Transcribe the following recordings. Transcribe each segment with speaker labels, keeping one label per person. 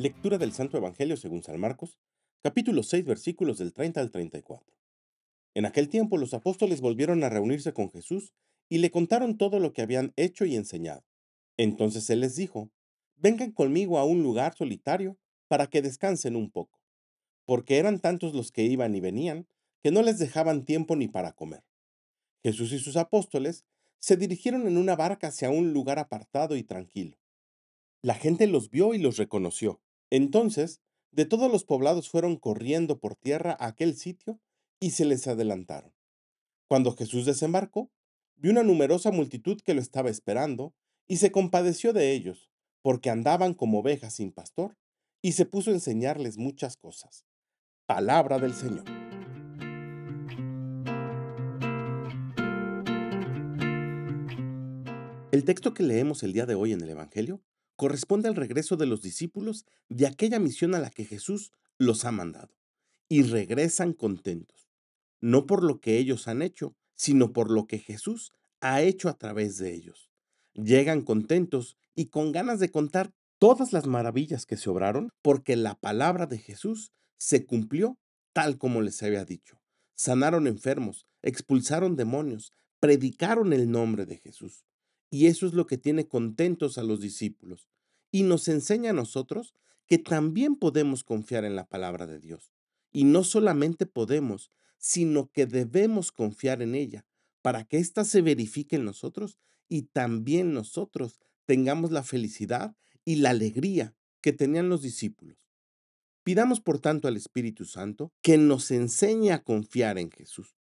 Speaker 1: Lectura del Santo Evangelio según San Marcos, capítulo 6, versículos del 30 al 34. En aquel tiempo los apóstoles volvieron a reunirse con Jesús y le contaron todo lo que habían hecho y enseñado. Entonces él les dijo, vengan conmigo a un lugar solitario para que descansen un poco, porque eran tantos los que iban y venían que no les dejaban tiempo ni para comer. Jesús y sus apóstoles se dirigieron en una barca hacia un lugar apartado y tranquilo. La gente los vio y los reconoció. Entonces, de todos los poblados fueron corriendo por tierra a aquel sitio y se les adelantaron. Cuando Jesús desembarcó, vio una numerosa multitud que lo estaba esperando y se compadeció de ellos, porque andaban como ovejas sin pastor, y se puso a enseñarles muchas cosas. Palabra del Señor. El texto que leemos el día de hoy en el Evangelio corresponde al regreso de los discípulos de aquella misión a la que Jesús los ha mandado, y regresan contentos, no por lo que ellos han hecho, sino por lo que Jesús ha hecho a través de ellos. Llegan contentos y con ganas de contar todas las maravillas que se obraron, porque la palabra de Jesús se cumplió tal como les había dicho. Sanaron enfermos, expulsaron demonios, predicaron el nombre de Jesús. Y eso es lo que tiene contentos a los discípulos. Y nos enseña a nosotros que también podemos confiar en la palabra de Dios. Y no solamente podemos, sino que debemos confiar en ella para que ésta se verifique en nosotros y también nosotros tengamos la felicidad y la alegría que tenían los discípulos. Pidamos por tanto al Espíritu Santo que nos enseñe a confiar en Jesús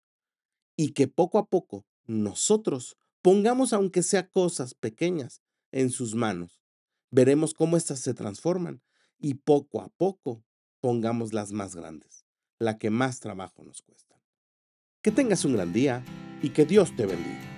Speaker 1: y que poco a poco nosotros Pongamos aunque sea cosas pequeñas en sus manos. Veremos cómo éstas se transforman y poco a poco pongamos las más grandes, la que más trabajo nos cuesta. Que tengas un gran día y que Dios te bendiga.